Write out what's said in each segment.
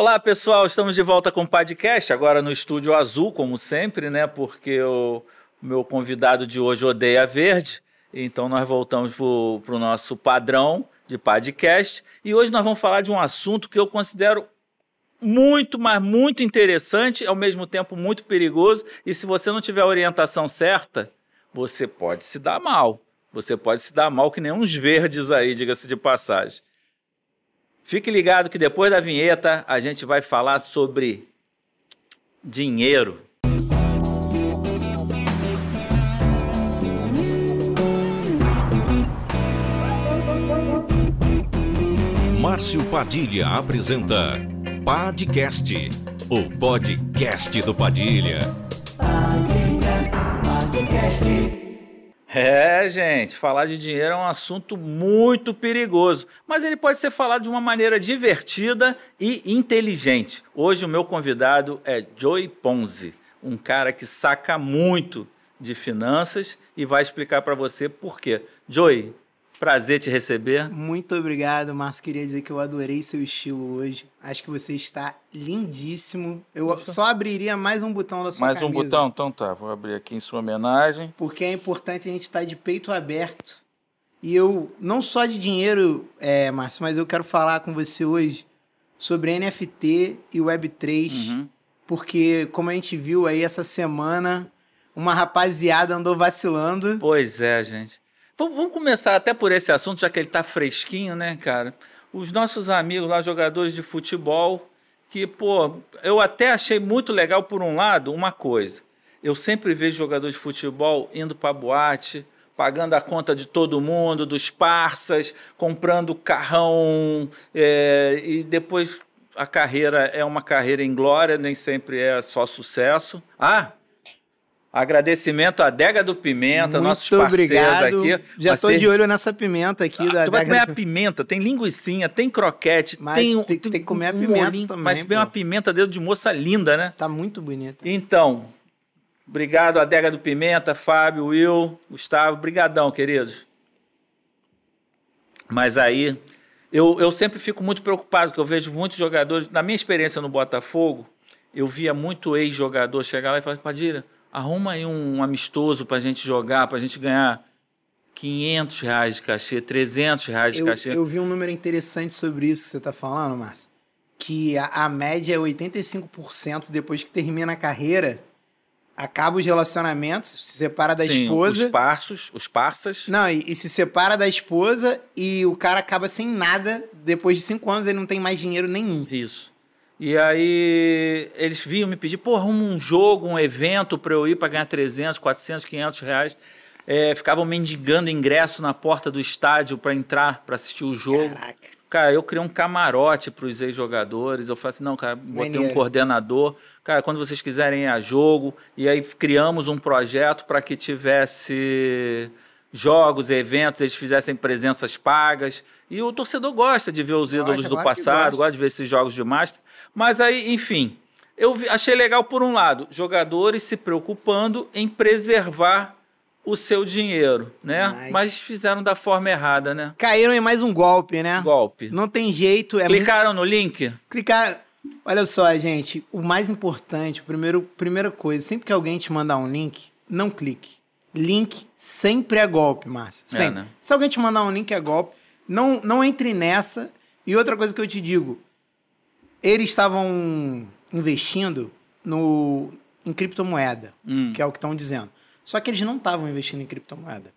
Olá, pessoal, estamos de volta com o podcast, agora no estúdio azul, como sempre, né? Porque o meu convidado de hoje odeia verde. Então nós voltamos para o nosso padrão de podcast. E hoje nós vamos falar de um assunto que eu considero muito, mas muito interessante, ao mesmo tempo muito perigoso. E se você não tiver a orientação certa, você pode se dar mal. Você pode se dar mal que nem uns verdes aí, diga-se de passagem. Fique ligado que depois da vinheta a gente vai falar sobre dinheiro. Márcio Padilha apresenta Podcast, o podcast do Padilha. Padilha, podcast. É, gente, falar de dinheiro é um assunto muito perigoso, mas ele pode ser falado de uma maneira divertida e inteligente. Hoje o meu convidado é Joey Ponzi, um cara que saca muito de finanças e vai explicar para você por quê. Joey, Prazer te receber. Muito obrigado, Márcio. Queria dizer que eu adorei seu estilo hoje. Acho que você está lindíssimo. Eu Poxa. só abriria mais um botão da sua mais camisa. Mais um botão? Então tá, vou abrir aqui em sua homenagem. Porque é importante a gente estar de peito aberto. E eu, não só de dinheiro, é, Márcio, mas eu quero falar com você hoje sobre NFT e Web3. Uhum. Porque, como a gente viu aí essa semana, uma rapaziada andou vacilando. Pois é, gente. Vamos começar até por esse assunto, já que ele está fresquinho, né, cara? Os nossos amigos lá, jogadores de futebol, que, pô, eu até achei muito legal, por um lado, uma coisa. Eu sempre vejo jogador de futebol indo para boate, pagando a conta de todo mundo, dos parças, comprando carrão, é, e depois a carreira é uma carreira em glória, nem sempre é só sucesso. Ah, Agradecimento à Dega do Pimenta, Muito nossos parceiros obrigado. aqui. Já estou de olho nessa pimenta aqui. Ah, da tu vai comer a pimenta, tem linguiçinha, tem croquete, mas tem, tem, tem, que comer a pimenta molinho, também. Mas vem uma pimenta dedo de moça linda, né? Tá muito bonita. Então, obrigado à Dega do Pimenta, Fábio, Will, Gustavo, brigadão, queridos. Mas aí, eu, eu sempre fico muito preocupado, porque eu vejo muitos jogadores, na minha experiência no Botafogo, eu via muito ex-jogador chegar lá e falar, Padilha, arruma aí um amistoso para a gente jogar, para a gente ganhar 500 reais de cachê, 300 reais de eu, cachê. Eu vi um número interessante sobre isso que você está falando, Márcio. Que a, a média é 85% depois que termina a carreira, acaba os relacionamentos, se separa da Sim, esposa. Os parços, os parças. Não, e, e, se separa da esposa e o cara acaba sem nada. Depois de cinco anos, ele não tem mais dinheiro nenhum. Isso. E aí eles vinham me pedir, pô, arruma um jogo, um evento para eu ir para ganhar 300, 400, 500 reais. É, ficavam mendigando ingresso na porta do estádio para entrar, para assistir o jogo. Caraca. Cara, eu criei um camarote para os ex-jogadores. Eu falei assim, não, cara, botei Maneiro. um coordenador. Cara, quando vocês quiserem ir a jogo. E aí criamos um projeto para que tivesse jogos, eventos, eles fizessem presenças pagas. E o torcedor gosta de ver os ídolos do passado, gosta de ver esses jogos de Master. Mas aí, enfim, eu achei legal por um lado, jogadores se preocupando em preservar o seu dinheiro, né? Mas... Mas fizeram da forma errada, né? Caíram em mais um golpe, né? Golpe. Não tem jeito. É Clicaram muito... no link? Clicar. Olha só, gente, o mais importante, primeiro, primeira coisa, sempre que alguém te mandar um link, não clique. Link sempre é golpe, Márcio. É, sempre. É, né? Se alguém te mandar um link é golpe, não, não entre nessa. E outra coisa que eu te digo, eles estavam investindo no, em criptomoeda, hum. que é o que estão dizendo. Só que eles não estavam investindo em criptomoeda.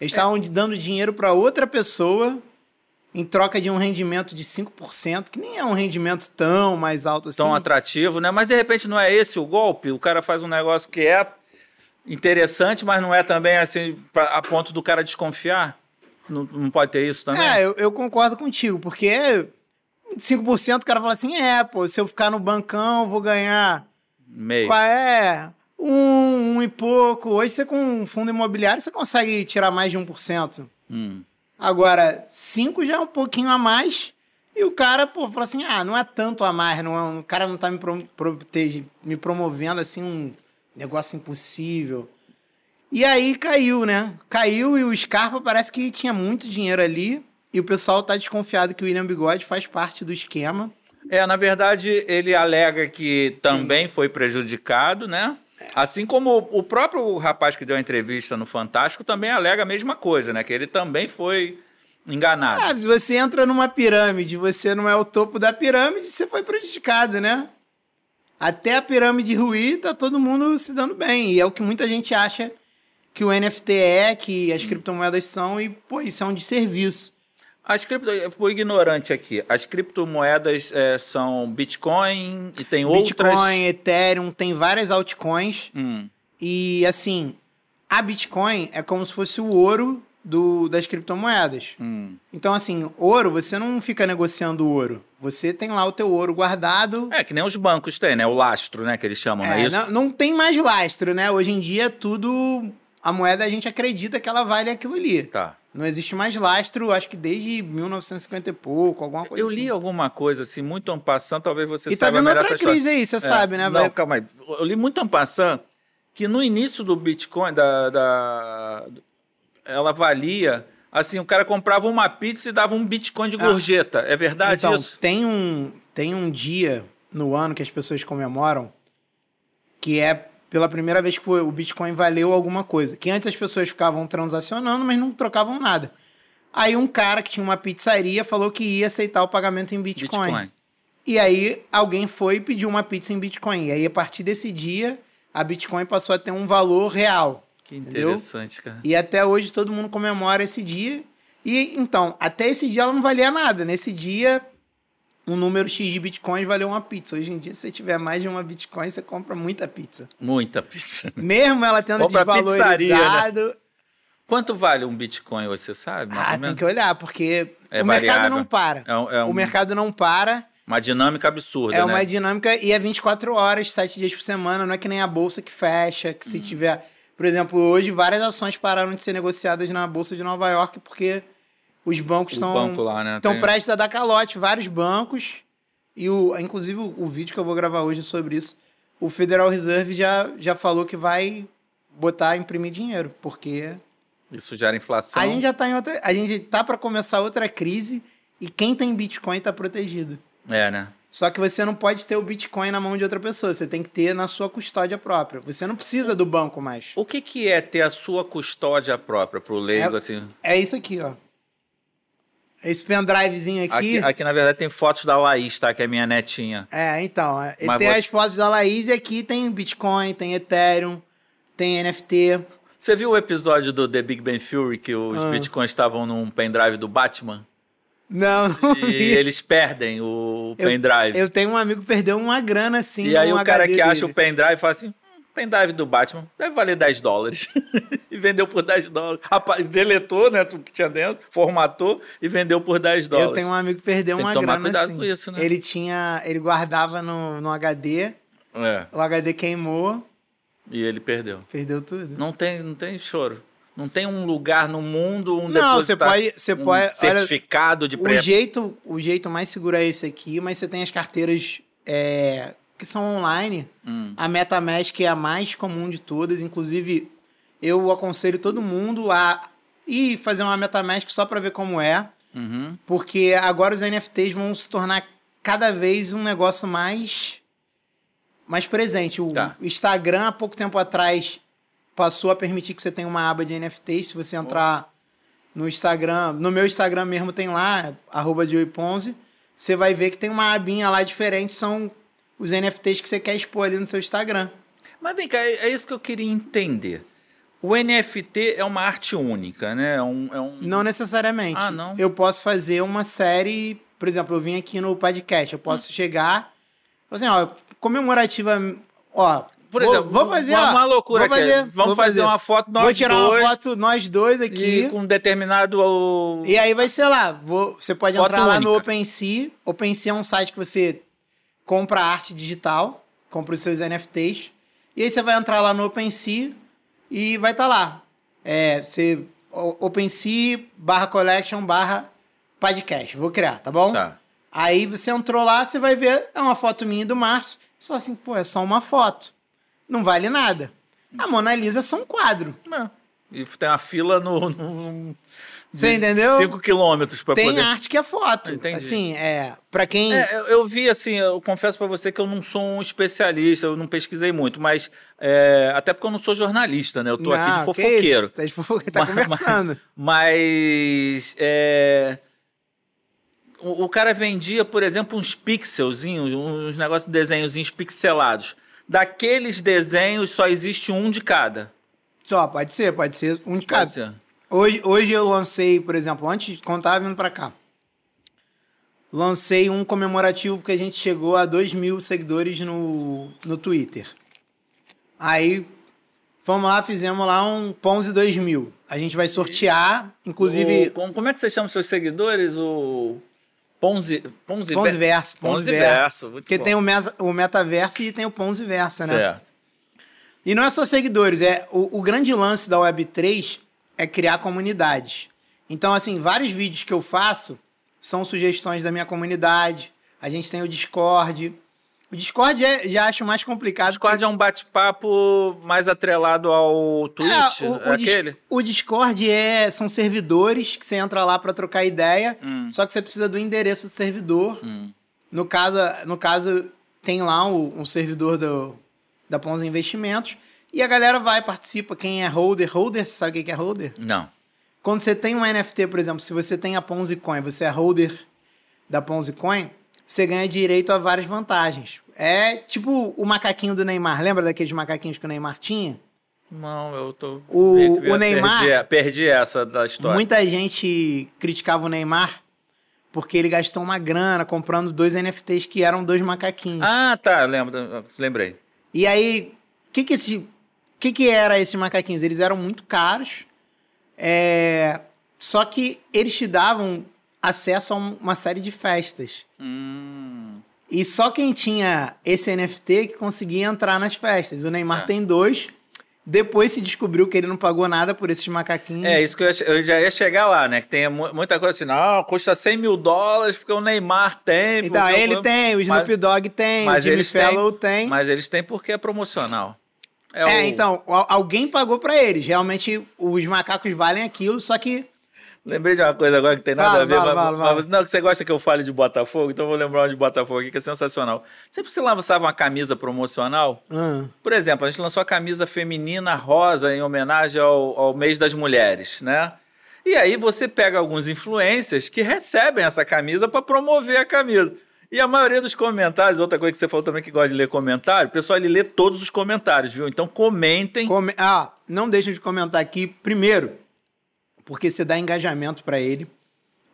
Eles estavam é. dando dinheiro para outra pessoa em troca de um rendimento de 5%, que nem é um rendimento tão mais alto assim. Tão atrativo, né? Mas de repente não é esse o golpe? O cara faz um negócio que é interessante, mas não é também assim pra, a ponto do cara desconfiar? Não, não pode ter isso também? É, eu, eu concordo contigo, porque 5% o cara fala assim: é, pô, se eu ficar no bancão, vou ganhar. Meio. Qual é? Um, um e pouco. Hoje você com um fundo imobiliário você consegue tirar mais de 1%. Hum. Agora, 5 já é um pouquinho a mais. E o cara, pô, fala assim: ah, não é tanto a mais, não é, o cara não tá me, pro, protege, me promovendo assim um negócio impossível. E aí caiu, né? Caiu e o Scarpa parece que tinha muito dinheiro ali. E o pessoal tá desconfiado que o William Bigode faz parte do esquema. É, na verdade, ele alega que também foi prejudicado, né? Assim como o próprio rapaz que deu a entrevista no Fantástico também alega a mesma coisa, né? Que ele também foi enganado. Ah, se você entra numa pirâmide, você não é o topo da pirâmide, você foi prejudicado, né? Até a pirâmide ruir, tá todo mundo se dando bem. E é o que muita gente acha que o NFT é, que as criptomoedas são, e, pô, isso é um desserviço. As cripto, eu fui ignorante aqui. As criptomoedas é, são Bitcoin e tem Bitcoin, outras. Bitcoin, Ethereum, tem várias altcoins. Hum. E assim, a Bitcoin é como se fosse o ouro do, das criptomoedas. Hum. Então, assim, ouro, você não fica negociando ouro. Você tem lá o teu ouro guardado. É, que nem os bancos têm, né? O lastro, né? Que eles chamam, é, não é isso? Não, não tem mais lastro, né? Hoje em dia, tudo. A moeda a gente acredita que ela vale aquilo ali. Tá. Não existe mais lastro, acho que desde 1950 e pouco, alguma coisa Eu assim. li alguma coisa assim, muito ampassando, talvez você e tá saiba melhor outra crise aí, você é, sabe, né? Não, calma aí. Eu li muito ampassando que no início do Bitcoin, da, da, ela valia... Assim, o cara comprava uma pizza e dava um Bitcoin de ah. gorjeta. Ah, é verdade então, isso? Tem um, tem um dia no ano que as pessoas comemoram que é pela primeira vez que o Bitcoin valeu alguma coisa. Que antes as pessoas ficavam transacionando, mas não trocavam nada. Aí um cara que tinha uma pizzaria falou que ia aceitar o pagamento em Bitcoin. Bitcoin. E aí alguém foi e pediu uma pizza em Bitcoin. E aí a partir desse dia a Bitcoin passou a ter um valor real. Que interessante, entendeu? cara. E até hoje todo mundo comemora esse dia. E então, até esse dia ela não valia nada. Nesse dia um número X de bitcoins valeu uma pizza. Hoje em dia, se você tiver mais de uma bitcoin, você compra muita pizza. Muita pizza. Mesmo ela tendo Compra desvalorizado. Né? Quanto vale um bitcoin, você sabe? ah, tem que olhar, porque é o variável. mercado não para. É um, é um... O mercado não para. Uma dinâmica absurda, É né? uma dinâmica e é 24 horas, 7 dias por semana. Não é que nem a bolsa que fecha, que se hum. tiver... Por exemplo, hoje várias ações pararam de ser negociadas na bolsa de Nova York porque os bancos estão banco né? Tem... prestes a dar calote, vários bancos. E o, inclusive o, o, vídeo que eu vou gravar hoje é sobre isso. O Federal Reserve já, já falou que vai botar imprimir dinheiro, porque isso gera inflação. A gente já tá em outra, a gente tá para começar outra crise e quem tem Bitcoin tá protegido. É, né? Só que você não pode ter o Bitcoin na mão de outra pessoa, você tem que ter na sua custódia própria. Você não precisa do banco mais. O que, que é ter a sua custódia própria pro leigo é, assim? É isso aqui, ó. Esse pendrivezinho aqui... aqui. aqui. na verdade, tem fotos da Laís, tá? Que é minha netinha. É, então. É, Mas tem você... as fotos da Laís e aqui tem Bitcoin, tem Ethereum, tem NFT. Você viu o episódio do The Big Bang Theory que os ah. Bitcoins estavam num pendrive do Batman? Não, não E vi. eles perdem o pendrive. Eu, eu tenho um amigo que perdeu uma grana assim. E aí o cara que dele. acha o pendrive fala assim: pendrive do Batman deve valer 10 dólares. e vendeu por 10 dólares. Deletou, né, tudo que tinha dentro, formatou e vendeu por 10 dólares. Eu tenho um amigo que perdeu Tem uma que tomar grana cuidado assim. com isso, né? Ele tinha, ele guardava no, no HD. É. O HD queimou. E ele perdeu. Perdeu tudo. Não tem, não tem choro. Não tem um lugar no mundo um não, você pode, você um pode certificado olha, de pré... o jeito, o jeito mais seguro é esse aqui, mas você tem as carteiras é, que são online. Hum. A MetaMask é a mais comum de todas. Inclusive, eu aconselho todo mundo a ir fazer uma MetaMask só para ver como é. Uhum. Porque agora os NFTs vão se tornar cada vez um negócio mais, mais presente. O tá. Instagram, há pouco tempo atrás, passou a permitir que você tenha uma aba de NFTs. Se você entrar oh. no Instagram, no meu Instagram mesmo tem lá, arroba você vai ver que tem uma abinha lá diferente, são os NFTs que você quer expor ali no seu Instagram. Mas vem cá, é, é isso que eu queria entender. O NFT é uma arte única, né? É um, é um... Não necessariamente. Ah, não? Eu posso fazer uma série, por exemplo, eu vim aqui no podcast, eu posso hum. chegar, assim, ó, comemorativa, ó, por exemplo, vou, vou fazer uma, uma loucura vou fazer, aqui. Vamos fazer, fazer, uma foto nós Vou tirar dois, uma foto nós dois aqui. com um determinado. E aí vai ser lá. Vou, você pode entrar lá única. no OpenSea. OpenSea é um site que você compra arte digital, compra os seus NFTs, e aí você vai entrar lá no OpenSea e vai estar tá lá. É, você, OpenSea barra collection barra podcast. Vou criar, tá bom? Tá. Aí você entrou lá, você vai ver, é uma foto minha do Márcio. Você fala assim, pô, é só uma foto. Não vale nada. A Mona Lisa é só um quadro. É. E tem uma fila no, no, Você entendeu? 5 quilômetros para poder... Tem arte que é foto. Entendi. Assim, é... Pra quem... É, eu, eu, vi, assim, eu confesso para você que eu não sou um especialista, eu não pesquisei muito, mas... É, até porque eu não sou jornalista, né? Eu tô não, aqui de fofoqueiro. Tá de fofoqueiro, tá mas, conversando. Mas... É o, cara vendia, por exemplo, uns pixelzinhos, uns negócios de desenhozinhos pixelados. Daqueles desenhos só existe um de cada. Só, pode ser, pode ser um de cada. Pode ser. Hoje, hoje eu lancei, por exemplo, antes, quando tava vindo pra cá, lancei um comemorativo porque a gente chegou a 2 mil seguidores no, no Twitter. Aí, fomos lá, fizemos lá um Ponzi 2000. A gente vai sortear, inclusive... O, como é que você chama os seus seguidores? O... Ponzi, Ponzi, Ponzi Verso. Ponzi, Ponzi Verso. Porque bom. tem o, mesa, o metaverso e tem o Ponzi Verso, né? Certo. E não é só seguidores, é o, o grande lance da Web3 é criar comunidades. Então, assim, vários vídeos que eu faço são sugestões da minha comunidade. A gente tem o Discord, o Discord é, já acho mais complicado. O Discord porque... é um bate-papo mais atrelado ao Twitch? É, o, o, aquele? o Discord é, são servidores que você entra lá para trocar ideia, hum. só que você precisa do endereço do servidor. Hum. No, caso, no caso, tem lá um, um servidor do, da Ponzi Investimentos e a galera vai, participa. Quem é holder, holder, você sabe o que é holder? Não. Quando você tem um NFT, por exemplo, se você tem a Ponzi Coin, você é holder da Ponzi Coin, você ganha direito a várias vantagens. É tipo o macaquinho do Neymar. Lembra daqueles macaquinhos que o Neymar tinha? Não, eu tô. O, o Neymar. Perdi, perdi, essa da história. Muita gente criticava o Neymar porque ele gastou uma grana comprando dois NFTs que eram dois macaquinhos. Ah, tá, lembro, lembrei. E aí, o que que esse, que que era esses macaquinhos? Eles eram muito caros. É, só que eles te davam acesso a uma série de festas. Hum. E só quem tinha esse NFT que conseguia entrar nas festas. O Neymar é. tem dois. Depois se descobriu que ele não pagou nada por esses macaquinhos. É, isso que eu, eu já ia chegar lá, né? Que tem muita coisa assim, não, custa 100 mil dólares porque o Neymar tem. Então, ele eu... tem, o Snoop Dogg tem, mas o Jimmy Fellow tem. Mas eles têm porque é promocional. É, é o... então, alguém pagou para eles. Realmente, os macacos valem aquilo, só que Lembrei de uma coisa agora que tem nada fala, a ver. Fala, mas, fala, mas, não, que você gosta que eu fale de Botafogo, então eu vou lembrar de Botafogo aqui, que é sensacional. Sempre você lançava uma camisa promocional, uhum. por exemplo, a gente lançou a camisa feminina rosa em homenagem ao, ao mês das mulheres, né? E aí você pega alguns influencers que recebem essa camisa para promover a camisa. E a maioria dos comentários, outra coisa que você falou também que gosta de ler comentário, o pessoal ele lê todos os comentários, viu? Então comentem. Come... Ah, não deixem de comentar aqui. Primeiro, porque você dá engajamento para ele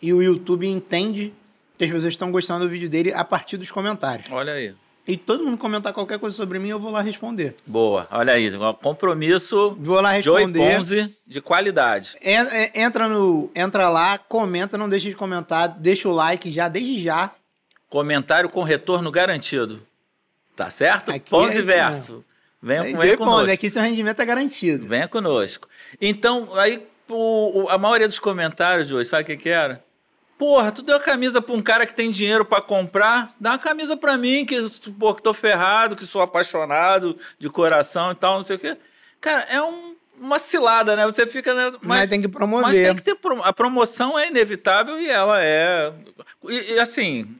e o YouTube entende que as pessoas estão gostando do vídeo dele a partir dos comentários. Olha aí. E todo mundo comentar qualquer coisa sobre mim, eu vou lá responder. Boa, olha aí, compromisso. Vou lá responder. Joey Ponzi de qualidade. É, entra no, entra lá, comenta, não deixe de comentar, deixa o like já desde já. Comentário com retorno garantido. Tá certo? Aqui Ponzi é verso. Venha, venha Joey conosco. Ponzi, aqui seu rendimento é garantido. Venha conosco. Então, aí o, a maioria dos comentários de hoje, sabe o que, que era? Porra, tu deu a camisa pra um cara que tem dinheiro para comprar, dá uma camisa pra mim, que, pô, que tô ferrado, que sou apaixonado de coração e tal, não sei o quê. Cara, é um, uma cilada, né? Você fica. Né? Mas, mas, tem que promover. Mas tem que ter. A promoção é inevitável e ela é. E, e assim,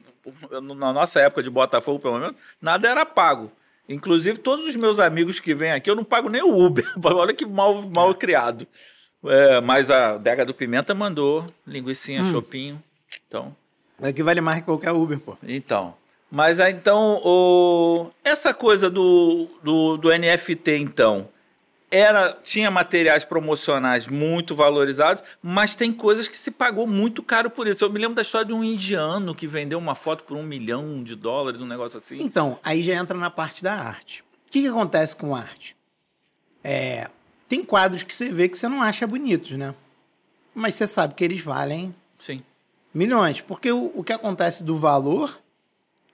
na nossa época de Botafogo, pelo menos, nada era pago. Inclusive, todos os meus amigos que vêm aqui, eu não pago nem o Uber. Olha que mal, mal criado. É, mas a Dega do Pimenta mandou linguiçinha, hum. chopinho. Então. É que vale mais que qualquer Uber, pô. Então. Mas aí, então, o... essa coisa do, do, do NFT, então, era tinha materiais promocionais muito valorizados, mas tem coisas que se pagou muito caro por isso. Eu me lembro da história de um indiano que vendeu uma foto por um milhão de dólares, um negócio assim. Então, aí já entra na parte da arte. O que, que acontece com arte? É, tem quadros que você vê que você não acha bonitos, né? Mas você sabe que eles valem Sim. milhões. Porque o, o que acontece do valor,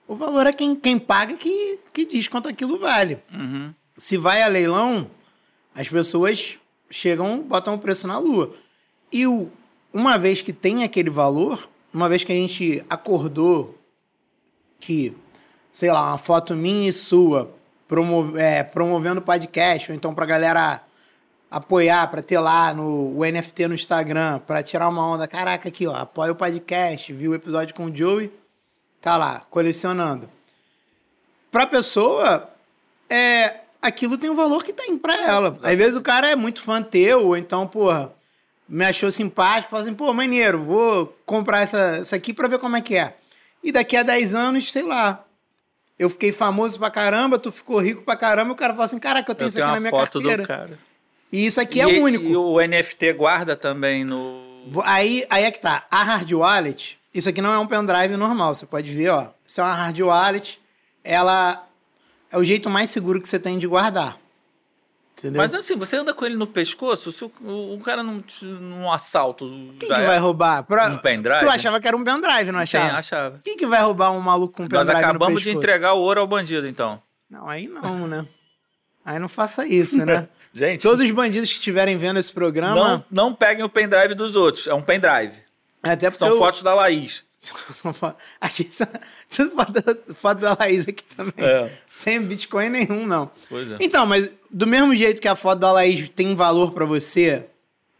o valor é quem, quem paga que, que diz quanto aquilo vale. Uhum. Se vai a leilão, as pessoas chegam, botam o preço na lua. E o, uma vez que tem aquele valor, uma vez que a gente acordou que, sei lá, uma foto minha e sua promove, é, promovendo podcast, ou então pra galera apoiar, para ter lá no o NFT no Instagram, para tirar uma onda, caraca, aqui, ó, apoia o podcast, viu o episódio com o Joey, tá lá, colecionando. Pra pessoa, é, aquilo tem o valor que tem pra ela. Às vezes o cara é muito fã teu, ou então, porra, me achou simpático, fala assim, pô, maneiro, vou comprar essa, essa aqui pra ver como é que é. E daqui a 10 anos, sei lá, eu fiquei famoso pra caramba, tu ficou rico pra caramba, o cara fala assim, caraca, eu tenho eu isso aqui na minha foto carteira. Do cara. E isso aqui é e, único. E o NFT guarda também no. Aí, aí é que tá. A hard wallet, isso aqui não é um pendrive normal. Você pode ver, ó. Isso é uma hard wallet. Ela é o jeito mais seguro que você tem de guardar. Entendeu? Mas assim, você anda com ele no pescoço, se o, o cara num, num assalto. Quem que é vai roubar? Pra, um pendrive? Tu achava que era um pendrive, não achava? Sim, achava. Quem que vai roubar um maluco com um pendrive? Nós acabamos de entregar o ouro ao bandido, então. Não, aí não, né? Aí não faça isso, né? Gente. Todos os bandidos que estiverem vendo esse programa. Não, não peguem o pendrive dos outros. É um pendrive. Até São eu... fotos da Laís. Aqui, tudo foto, foto da Laís aqui também. É. Sem Bitcoin nenhum, não. Pois é. Então, mas do mesmo jeito que a foto da Laís tem valor para você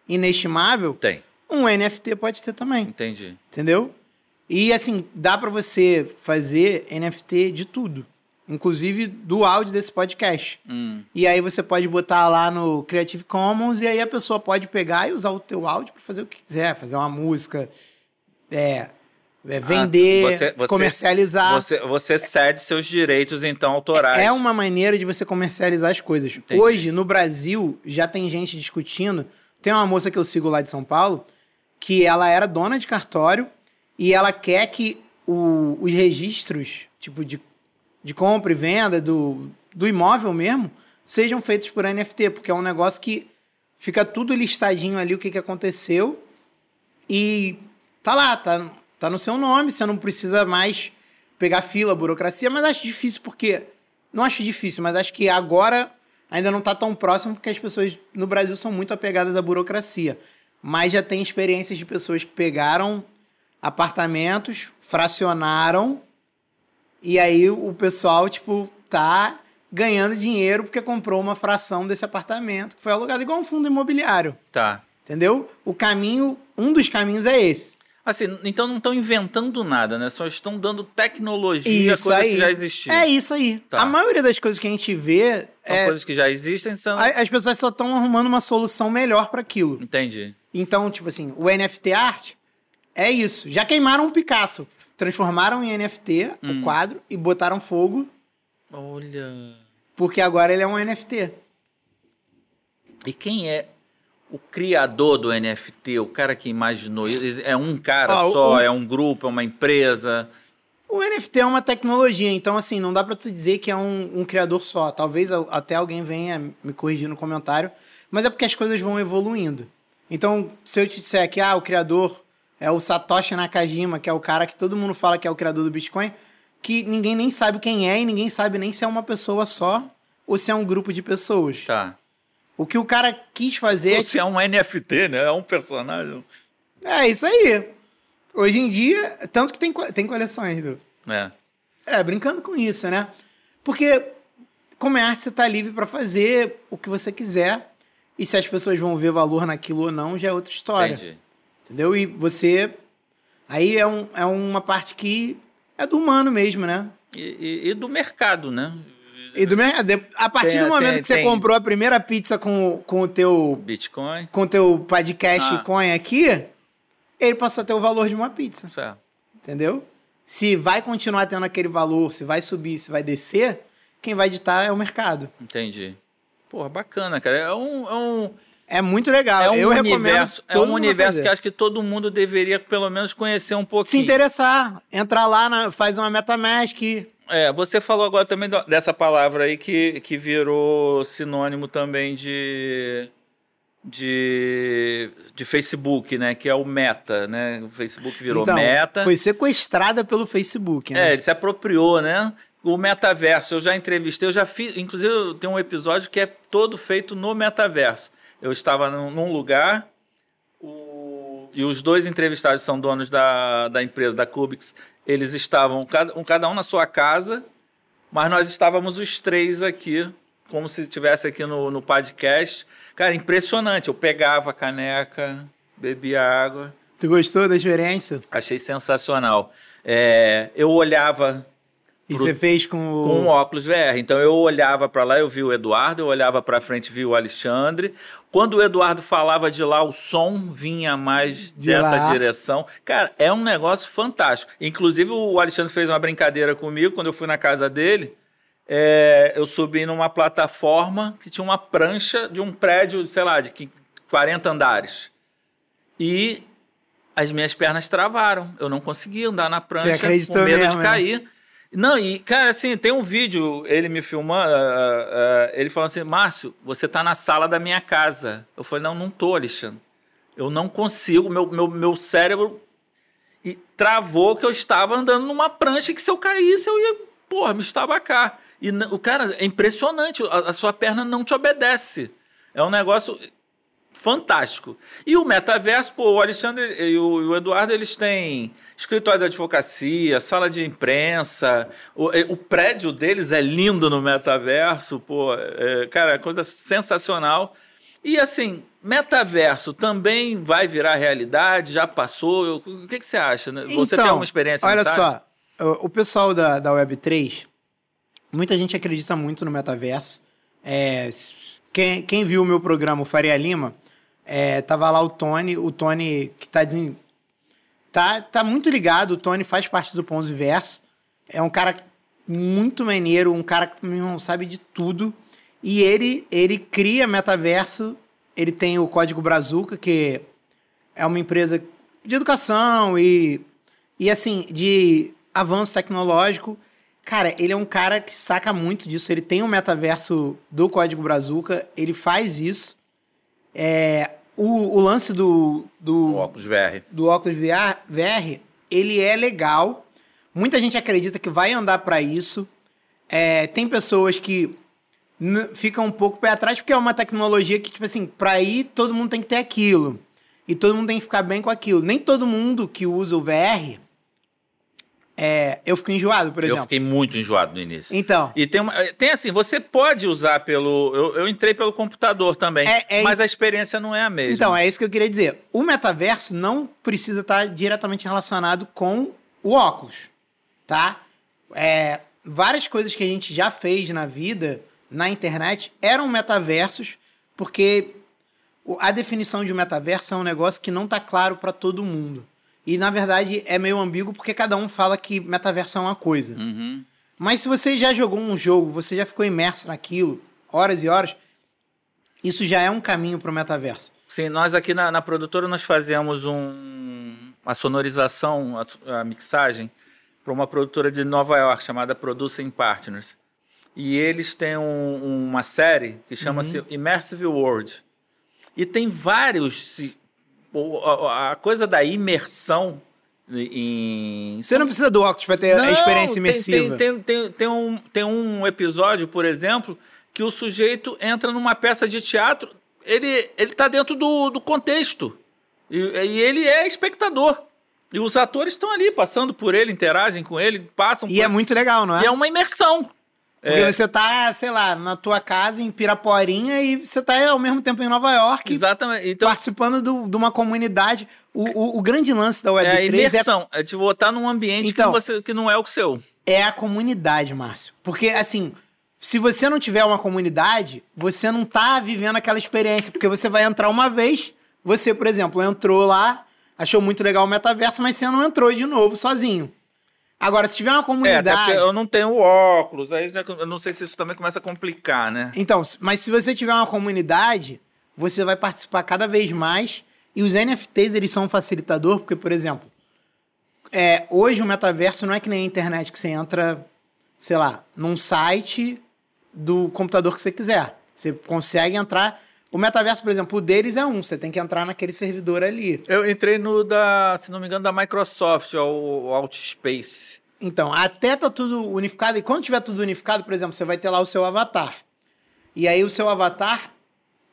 inestimável, tem. Um NFT pode ter também. Entendi. Entendeu? E assim, dá para você fazer NFT de tudo inclusive do áudio desse podcast. Hum. E aí você pode botar lá no Creative Commons e aí a pessoa pode pegar e usar o teu áudio para fazer o que quiser, fazer uma música, é, é vender, ah, você, você, comercializar. Você, você cede seus direitos então autorais. É uma maneira de você comercializar as coisas. Entendi. Hoje no Brasil já tem gente discutindo. Tem uma moça que eu sigo lá de São Paulo que ela era dona de cartório e ela quer que o, os registros, tipo de de compra e venda do, do imóvel mesmo sejam feitos por NFT, porque é um negócio que fica tudo listadinho ali o que, que aconteceu e tá lá, tá, tá no seu nome, você não precisa mais pegar fila, burocracia, mas acho difícil porque não acho difícil, mas acho que agora ainda não está tão próximo porque as pessoas no Brasil são muito apegadas à burocracia. Mas já tem experiências de pessoas que pegaram apartamentos, fracionaram e aí o pessoal, tipo, tá ganhando dinheiro porque comprou uma fração desse apartamento que foi alugado igual um fundo imobiliário. Tá. Entendeu? O caminho, um dos caminhos é esse. Assim, então não estão inventando nada, né? Só estão dando tecnologia isso coisas aí. que já existiam. É isso aí. Tá. A maioria das coisas que a gente vê são é... coisas que já existem, são as pessoas só estão arrumando uma solução melhor para aquilo. Entendi. Então, tipo assim, o NFT art é isso. Já queimaram um Picasso transformaram em NFT hum. o quadro e botaram fogo. Olha. Porque agora ele é um NFT. E quem é o criador do NFT? O cara que imaginou isso? É um cara só? O... É um grupo? É uma empresa? O NFT é uma tecnologia, então assim, não dá para tu dizer que é um, um, criador só. Talvez até alguém venha me corrigir no comentário, mas é porque as coisas vão evoluindo. Então, se eu te disser que ah, o criador é o Satoshi Nakajima, que é o cara que todo mundo fala que é o criador do Bitcoin, que ninguém nem sabe quem é e ninguém sabe nem se é uma pessoa só ou se é um grupo de pessoas. Tá. O que o cara quis fazer. Ou é se é um NFT, né? É um personagem. É isso aí. Hoje em dia, tanto que tem, tem coleções do. É. É, brincando com isso, né? Porque, como é arte, você tá livre para fazer o que você quiser. E se as pessoas vão ver valor naquilo ou não, já é outra história. Entendi. Entendeu? E você. Aí é, um, é uma parte que é do humano mesmo, né? E, e, e do mercado, né? E do mercado. A partir tem, do momento tem, que você tem... comprou a primeira pizza com, com o teu. Bitcoin. Com o teu podcast ah. coin aqui, ele passou a ter o valor de uma pizza. Certo. Entendeu? Se vai continuar tendo aquele valor, se vai subir, se vai descer, quem vai ditar é o mercado. Entendi. Porra, bacana, cara. É um, é um, é muito legal. É um eu universo, é um universo que acho que todo mundo deveria pelo menos conhecer um pouquinho. Se interessar, entrar lá, na, faz uma MetaMask. É, você falou agora também dessa palavra aí que, que virou sinônimo também de, de, de Facebook, né? Que é o Meta, né? O Facebook virou então, Meta. Foi sequestrada pelo Facebook, né? É, ele se apropriou, né? O metaverso, eu já entrevistei, eu já fiz, inclusive tem um episódio que é todo feito no metaverso eu estava num lugar e os dois entrevistados são donos da, da empresa, da Cubix. Eles estavam, cada um, cada um na sua casa, mas nós estávamos os três aqui como se estivesse aqui no, no podcast. Cara, impressionante. Eu pegava a caneca, bebia água. Tu gostou da experiência? Achei sensacional. É, eu olhava e pro, você fez com o... Com o óculos VR. Então eu olhava para lá, eu vi o Eduardo, eu olhava para frente, vi o Alexandre. Quando o Eduardo falava de lá, o som vinha mais de dessa lá. direção. Cara, é um negócio fantástico. Inclusive o Alexandre fez uma brincadeira comigo quando eu fui na casa dele. É, eu subi numa plataforma que tinha uma prancha de um prédio, sei lá, de 40 andares. E as minhas pernas travaram. Eu não conseguia andar na prancha com medo mesmo, de né? cair. Né? Não, e, cara, assim, tem um vídeo, ele me filmando, uh, uh, ele falando assim, Márcio, você tá na sala da minha casa. Eu falei, não, não tô, Alexandre. Eu não consigo, meu, meu, meu cérebro e travou que eu estava andando numa prancha que se eu caísse eu ia, porra, me estabacar. E o cara, é impressionante, a, a sua perna não te obedece. É um negócio fantástico. E o metaverso, pô, o Alexandre e o, Eduardo, eles têm escritório de advocacia, sala de imprensa, o, o prédio deles é lindo no metaverso, pô, é, cara, é coisa sensacional. E assim, metaverso também vai virar realidade? Já passou? O que, que você acha? Né? Você então, tem alguma experiência? Olha só, o pessoal da, da Web3, muita gente acredita muito no metaverso. É, quem, quem viu o meu programa, o Faria Lima, é, tava lá o Tony, o Tony que tá, tá, tá muito ligado, o Tony faz parte do Ponzi Verso. É um cara muito maneiro, um cara que não sabe de tudo. E ele, ele cria metaverso, ele tem o Código Brazuca, que é uma empresa de educação e, e assim, de avanço tecnológico. Cara, ele é um cara que saca muito disso. Ele tem o um metaverso do Código Brazuca, ele faz isso. É, o, o lance do, do, o óculos VR. Do óculos VR, VR, ele é legal. Muita gente acredita que vai andar para isso. É, tem pessoas que ficam um pouco pé atrás porque é uma tecnologia que, tipo assim, para ir todo mundo tem que ter aquilo. E todo mundo tem que ficar bem com aquilo. Nem todo mundo que usa o VR é, eu fico enjoado, por exemplo. Eu fiquei muito enjoado no início. Então. E tem, uma, tem assim, você pode usar pelo. Eu, eu entrei pelo computador também, é, é mas isso. a experiência não é a mesma. Então, é isso que eu queria dizer. O metaverso não precisa estar diretamente relacionado com o óculos, tá? É, várias coisas que a gente já fez na vida, na internet, eram metaversos, porque a definição de metaverso é um negócio que não está claro para todo mundo. E na verdade é meio ambíguo porque cada um fala que metaverso é uma coisa. Uhum. Mas se você já jogou um jogo, você já ficou imerso naquilo, horas e horas, isso já é um caminho para o metaverso. Sim, nós aqui na, na produtora nós fazemos um, a sonorização, a, a mixagem, para uma produtora de Nova York chamada Producing Partners. E eles têm um, uma série que chama-se uhum. Immersive World. E tem vários a coisa da imersão em... Você não precisa do óculos para ter não, a experiência imersiva. Tem, tem, tem, tem, um, tem um episódio, por exemplo, que o sujeito entra numa peça de teatro, ele, ele tá dentro do, do contexto. E, e ele é espectador. E os atores estão ali, passando por ele, interagem com ele, passam E é muito legal, não é? E é uma imersão. Porque é. você tá, sei lá, na tua casa em Piraporinha e você tá ao mesmo tempo em Nova York. Exatamente. Então, participando do, de uma comunidade. O, o, o, grande lance da Web3 é a é imersão. É, é te botar num ambiente então, que, você, que não é o seu. É a comunidade, Márcio. Porque, assim, se você não tiver uma comunidade, você não tá vivendo aquela experiência. Porque você vai entrar uma vez, você, por exemplo, entrou lá, achou muito legal o metaverso, mas você não entrou de novo sozinho. Agora, se tiver uma comunidade. É, eu não tenho óculos, aí já, eu não sei se isso também começa a complicar, né? Então, mas se você tiver uma comunidade, você vai participar cada vez mais. E os NFTs, eles são um facilitador, porque, por exemplo, é, hoje o metaverso não é que nem a internet que você entra, sei lá, num site do computador que você quiser. Você consegue entrar. O metaverso, por exemplo, o deles é um, você tem que entrar naquele servidor ali. Eu entrei no da, se não me engano, da Microsoft, o Outspace. Então, até tá tudo unificado, e quando tiver tudo unificado, por exemplo, você vai ter lá o seu avatar. E aí o seu avatar,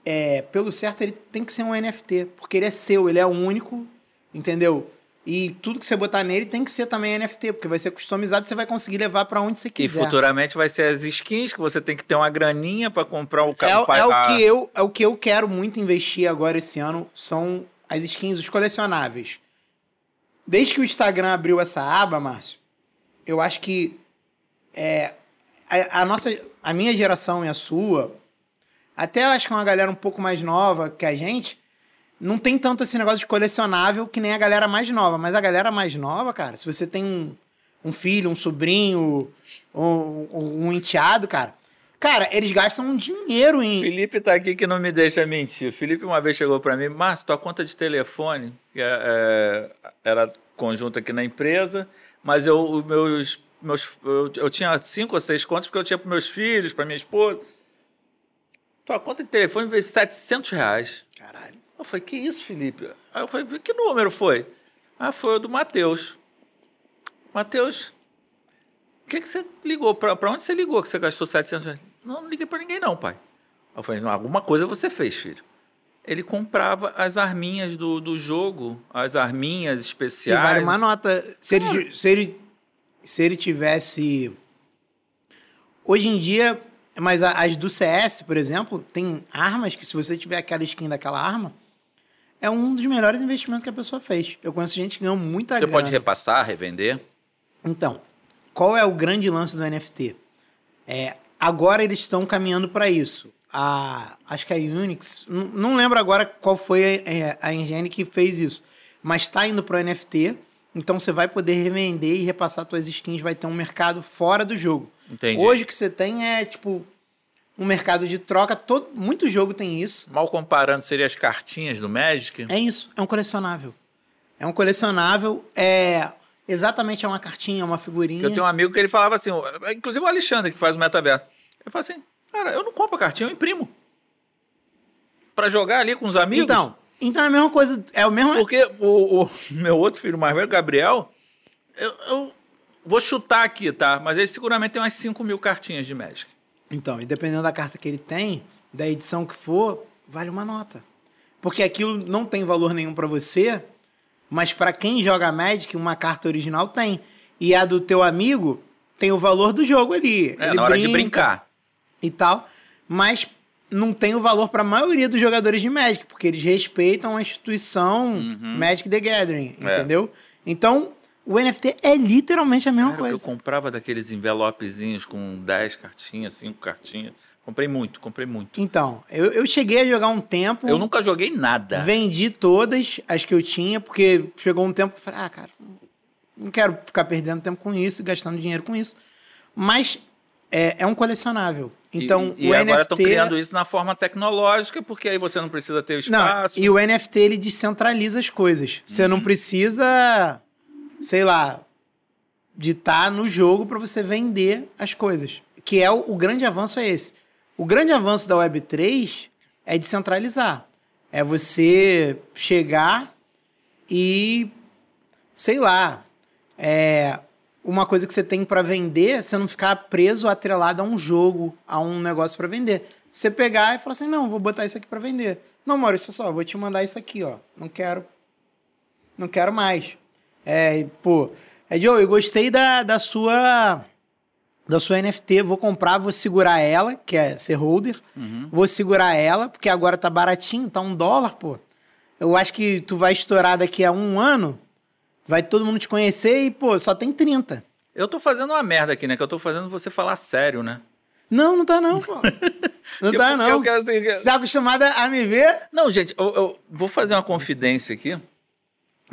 é, pelo certo, ele tem que ser um NFT, porque ele é seu, ele é único, entendeu? E tudo que você botar nele tem que ser também NFT, porque vai ser customizado, você vai conseguir levar para onde você quiser. E futuramente vai ser as skins que você tem que ter uma graninha para comprar o carro. É, é, o que eu, é o que eu quero muito investir agora esse ano, são as skins, os colecionáveis. Desde que o Instagram abriu essa aba, Márcio, eu acho que é, a, a nossa, a minha geração e a sua, até acho que uma galera um pouco mais nova que a gente, não tem tanto esse negócio de colecionável que nem a galera mais nova. Mas a galera mais nova, cara, se você tem um, um filho, um sobrinho, um, um, um enteado, cara, Cara, eles gastam um dinheiro em. Felipe tá aqui que não me deixa mentir. Felipe uma vez chegou para mim, Márcio, tua conta de telefone, que é, é, era conjunto aqui na empresa, mas eu, meus, meus, eu, eu tinha cinco ou seis contas porque eu tinha para meus filhos, para minha esposa. Tua conta de telefone veio 700 reais. Caralho. Eu falei, que isso, Felipe? Aí eu falei, que número foi? Ah, foi o do Matheus. Matheus, o que, que você ligou? Para onde você ligou que você gastou 700 reais? Não, não liguei para ninguém não, pai. Eu falei, alguma coisa você fez, filho. Ele comprava as arminhas do, do jogo, as arminhas especiais. E vale uma nota. Se ele, se, ele, se ele tivesse... Hoje em dia, mas as do CS, por exemplo, tem armas que se você tiver aquela skin daquela arma, é um dos melhores investimentos que a pessoa fez. Eu conheço gente que ganhou muita Você grana. pode repassar, revender? Então, qual é o grande lance do NFT? É, agora eles estão caminhando para isso. A, acho que a Unix, não, não lembro agora qual foi a, a engine que fez isso, mas está indo para o NFT. Então você vai poder revender e repassar suas skins, vai ter um mercado fora do jogo. Entendi. Hoje o que você tem é tipo um mercado de troca, todo, muito jogo tem isso. Mal comparando, seria as cartinhas do Magic? É isso, é um colecionável. É um colecionável, é exatamente é uma cartinha, é uma figurinha. Eu tenho um amigo que ele falava assim, inclusive o Alexandre, que faz o metaverso. Ele fala assim, cara, eu não compro a cartinha, eu imprimo. Para jogar ali com os amigos. Então, então é a mesma coisa, é o mesmo... Porque o, o meu outro filho mais velho, Gabriel, eu, eu vou chutar aqui, tá? Mas ele seguramente tem umas 5 mil cartinhas de Magic. Então, e dependendo da carta que ele tem, da edição que for, vale uma nota. Porque aquilo não tem valor nenhum para você, mas para quem joga Magic, uma carta original tem. E a do teu amigo tem o valor do jogo ali. É, ele na hora de brincar. E tal, mas não tem o valor para a maioria dos jogadores de Magic, porque eles respeitam a instituição uhum. Magic the Gathering, é. entendeu? Então, o NFT é literalmente a mesma Cara, coisa. Eu comprava daqueles envelopezinhos com 10 cartinhas, 5 cartinhas. Comprei muito, comprei muito. Então, eu, eu cheguei a jogar um tempo. Eu nunca joguei nada. Vendi todas as que eu tinha, porque chegou um tempo que eu falei, ah, cara, não quero ficar perdendo tempo com isso, gastando dinheiro com isso. Mas é, é um colecionável. Então, e, e o agora estão criando isso na forma tecnológica, porque aí você não precisa ter espaço. Não, e o NFT ele descentraliza as coisas. Você não uhum. precisa sei lá, de estar tá no jogo para você vender as coisas. Que é o, o, grande avanço é esse. O grande avanço da Web3 é descentralizar. É você chegar e, sei lá, é uma coisa que você tem para vender, você não ficar preso, atrelado a um jogo, a um negócio para vender. Você pegar e falar assim, não, vou botar isso aqui para vender. Não, Maurício, só, vou te mandar isso aqui, ó. Não quero. Não quero mais. É, pô, é, Joe, eu gostei da, da sua da sua NFT, vou comprar, vou segurar ela, que é ser holder, uhum. vou segurar ela, porque agora tá baratinho, tá um dólar, pô. Eu acho que tu vai estourar daqui a um ano, vai todo mundo te conhecer e, pô, só tem 30. Eu tô fazendo uma merda aqui, né? Que eu tô fazendo você falar sério, né? Não, não tá não, pô. Não tá não. Eu quero, assim, Você tá acostumada a me ver? Não, gente, eu, eu vou fazer uma confidência aqui.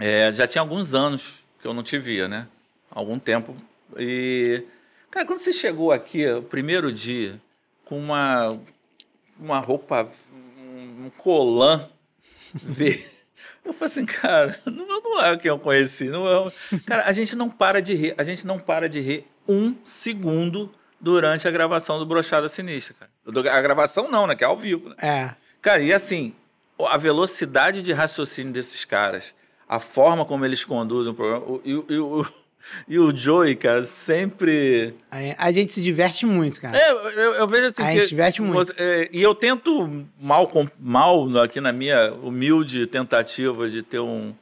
É, já tinha alguns anos que eu não te via, né? Algum tempo. E, cara, quando você chegou aqui, o primeiro dia, com uma, uma roupa, um colã verde. Eu falei assim, cara, não, não é quem eu conheci. Não é... Cara, a gente não para de rir, a gente não para de rir um segundo durante a gravação do Brochada Sinistra, cara. A gravação não, né? Que é ao vivo. Né? É. Cara, e assim, a velocidade de raciocínio desses caras, a forma como eles conduzem o programa. E, e, o, e o Joey, cara, sempre. A, gente se diverte muito, cara. É, eu, eu vejo assim. A gente se diverte muito. Você, é, e eu tento, mal, mal aqui na minha humilde tentativa de ter um,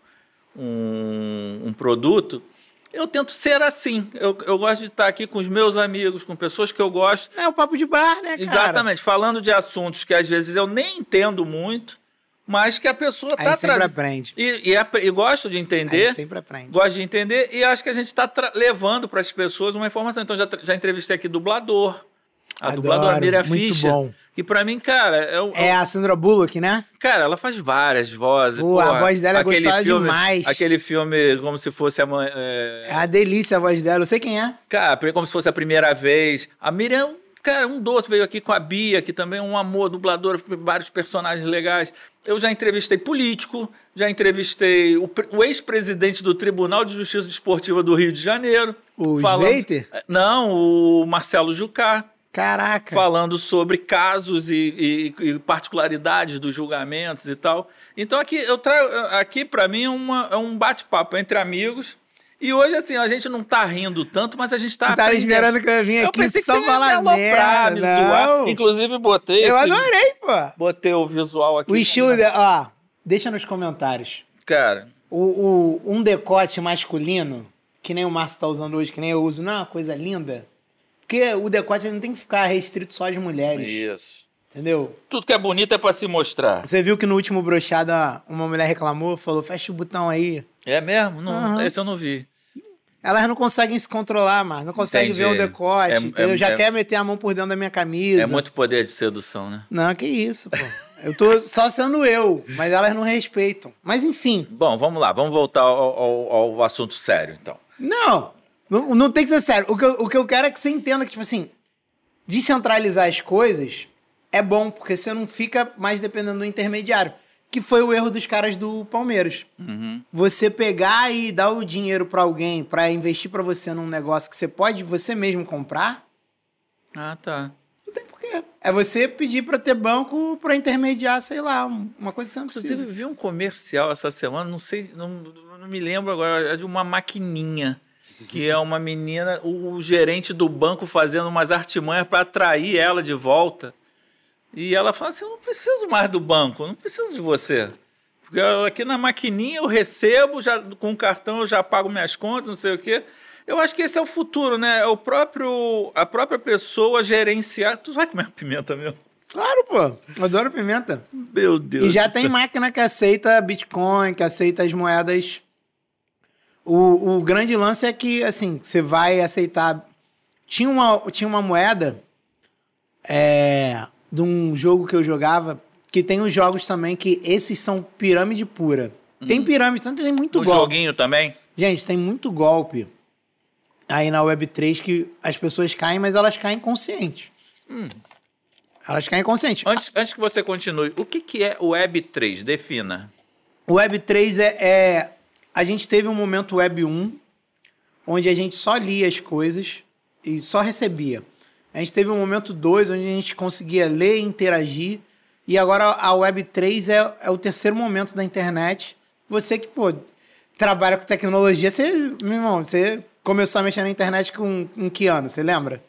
um, um produto, eu tento ser assim. Eu, eu gosto de estar aqui com os meus amigos, com pessoas que eu gosto. É o papo de bar, né, cara? Exatamente, falando de assuntos que às vezes eu nem entendo muito, mas que a pessoa está sempre aprende. E, e, e, gosto de entender. Aí sempre aprende. Gosto de entender e acho que a gente está levando para as pessoas uma informação. Então já, já entrevistei aqui dublador. A Adoro, dubladora Miriam Fischer. Bom. Que pra mim, cara. É, é a Sandra Bullock, né? Cara, ela faz várias vozes. Pô, a voz dela é gostosa filme, demais. Aquele filme como se fosse a mãe. É... é a delícia a voz dela, eu sei quem é. Cara, como se fosse a primeira vez. A Miriam, cara, um doce veio aqui com a Bia, que também é um amor, dubladora, vários personagens legais. Eu já entrevistei político, já entrevistei o, o ex-presidente do Tribunal de Justiça Desportiva do Rio de Janeiro. O falando... Sveiter? Não, o Marcelo Jucá. Caraca! Falando sobre casos e, e, e, particularidades dos julgamentos e tal. Então aqui eu trago aqui para mim é uma, é um bate-papo entre amigos. E hoje, assim, a gente não tá rindo tanto, mas a gente tá. Você tava esperando que eu vinha aqui eu só falar merda. Me zoar. Inclusive, botei. Eu esse, adorei, pô. Botei o visual aqui. O estilo. De, ó, deixa nos comentários. Cara. O, o, um decote masculino, que nem o Márcio tá usando hoje, que nem eu uso, não é uma coisa linda? Porque o decote não tem que ficar restrito só às mulheres. Isso. Entendeu? Tudo que é bonito é para se mostrar. Você viu que no último brochada uma mulher reclamou, falou: fecha o botão aí. É mesmo? Não, uhum. Esse eu não vi. Elas não conseguem se controlar, mas não conseguem Entendi. ver o decote. É, é, Já é, quer meter a mão por dentro da minha camisa. É muito poder de sedução, né? Não, que isso, pô. Eu tô só sendo eu, mas elas não respeitam. Mas enfim. Bom, vamos lá, vamos voltar ao, ao, ao assunto sério, então. Não, não, não tem que ser sério. O que, eu, o que eu quero é que você entenda que, tipo assim, descentralizar as coisas é bom, porque você não fica mais dependendo do intermediário. Que foi o erro dos caras do Palmeiras. Uhum. Você pegar e dar o dinheiro para alguém para investir para você num negócio que você pode você mesmo comprar. Ah, tá. Não tem porquê. É você pedir para ter banco para intermediar, sei lá, uma coisa que você não precisa. Inclusive, vi um comercial essa semana, não sei, não, não me lembro agora, é de uma maquininha que é uma menina, o gerente do banco fazendo umas artimanhas para atrair ela de volta. E ela fala assim: Eu não preciso mais do banco, não preciso de você. Porque aqui na maquininha eu recebo, já, com o cartão eu já pago minhas contas, não sei o quê. Eu acho que esse é o futuro, né? É o próprio, a própria pessoa gerenciar. Tu vai comer pimenta mesmo? Claro, pô. Eu adoro pimenta. Meu Deus. E já tem céu. máquina que aceita Bitcoin, que aceita as moedas o, o grande lance é que, assim, você vai aceitar. Tinha uma, tinha uma moeda é, de um jogo que eu jogava, que tem os jogos também, que esses são pirâmide pura. Tem uhum. pirâmide, tanto tem muito um golpe. joguinho também? Gente, tem muito golpe aí na Web3 que as pessoas caem, mas elas caem conscientes. Hum. Elas caem conscientes. Antes, antes que você continue, o que, que é o Web3? Defina. O Web3 é, é a gente teve um momento Web 1, onde a gente só lia as coisas e só recebia. A gente teve um momento 2, onde a gente conseguia ler e interagir. E agora a Web 3 é, é o terceiro momento da internet. Você que, pô, trabalha com tecnologia, você, meu irmão, você começou a mexer na internet com, com que ano? Você lembra?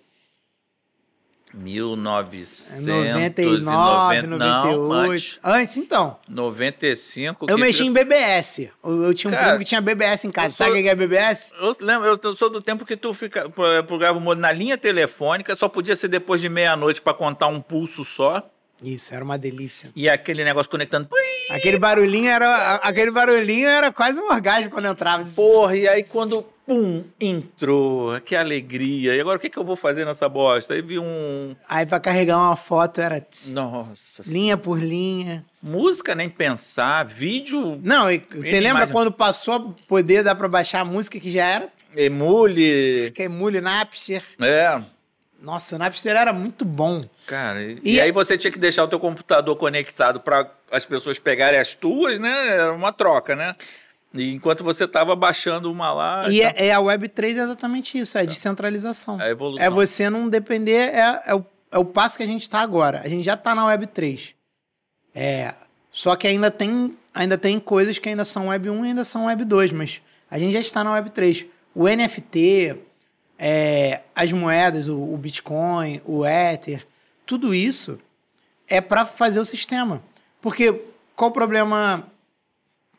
1999, 98. antes. antes, então. 95. Eu mexi em BBS. Eu, eu tinha um Cara, primo que tinha BBS em casa. Sabe o que é BBS? Eu lembro, eu sou do tempo que tu fica, programa na linha telefônica, só podia ser depois de meia-noite para contar um pulso só. Isso, era uma delícia. E aquele negócio conectando. Aquele barulhinho era, aquele barulhinho era quase um orgasmo quando entrava. Porra, e aí quando pum, entrou, que alegria. E agora o que, que eu vou fazer nessa bosta? Aí vi um. Aí pra carregar uma foto era. Nossa. Linha por linha. Música nem pensar, vídeo. Não, você lembra imagem... quando passou a poder dar pra baixar a música que já era? Emule. Que é Emule Napster. É. Nossa, o Napster era muito bom. Cara, e, e aí você tinha que deixar o teu computador conectado para as pessoas pegarem as tuas, né? Era uma troca, né? E enquanto você estava baixando uma lá. E tá... é, é, a Web3 é exatamente isso, é a descentralização. É a evolução. É você não depender, é, é, o, é o passo que a gente está agora. A gente já está na Web3. É, só que ainda tem, ainda tem coisas que ainda são Web 1 e ainda são Web 2, mas a gente já está na Web 3. O NFT, é, as moedas, o, o, Bitcoin, o Ether, tudo isso é para fazer o sistema. Porque qual o problema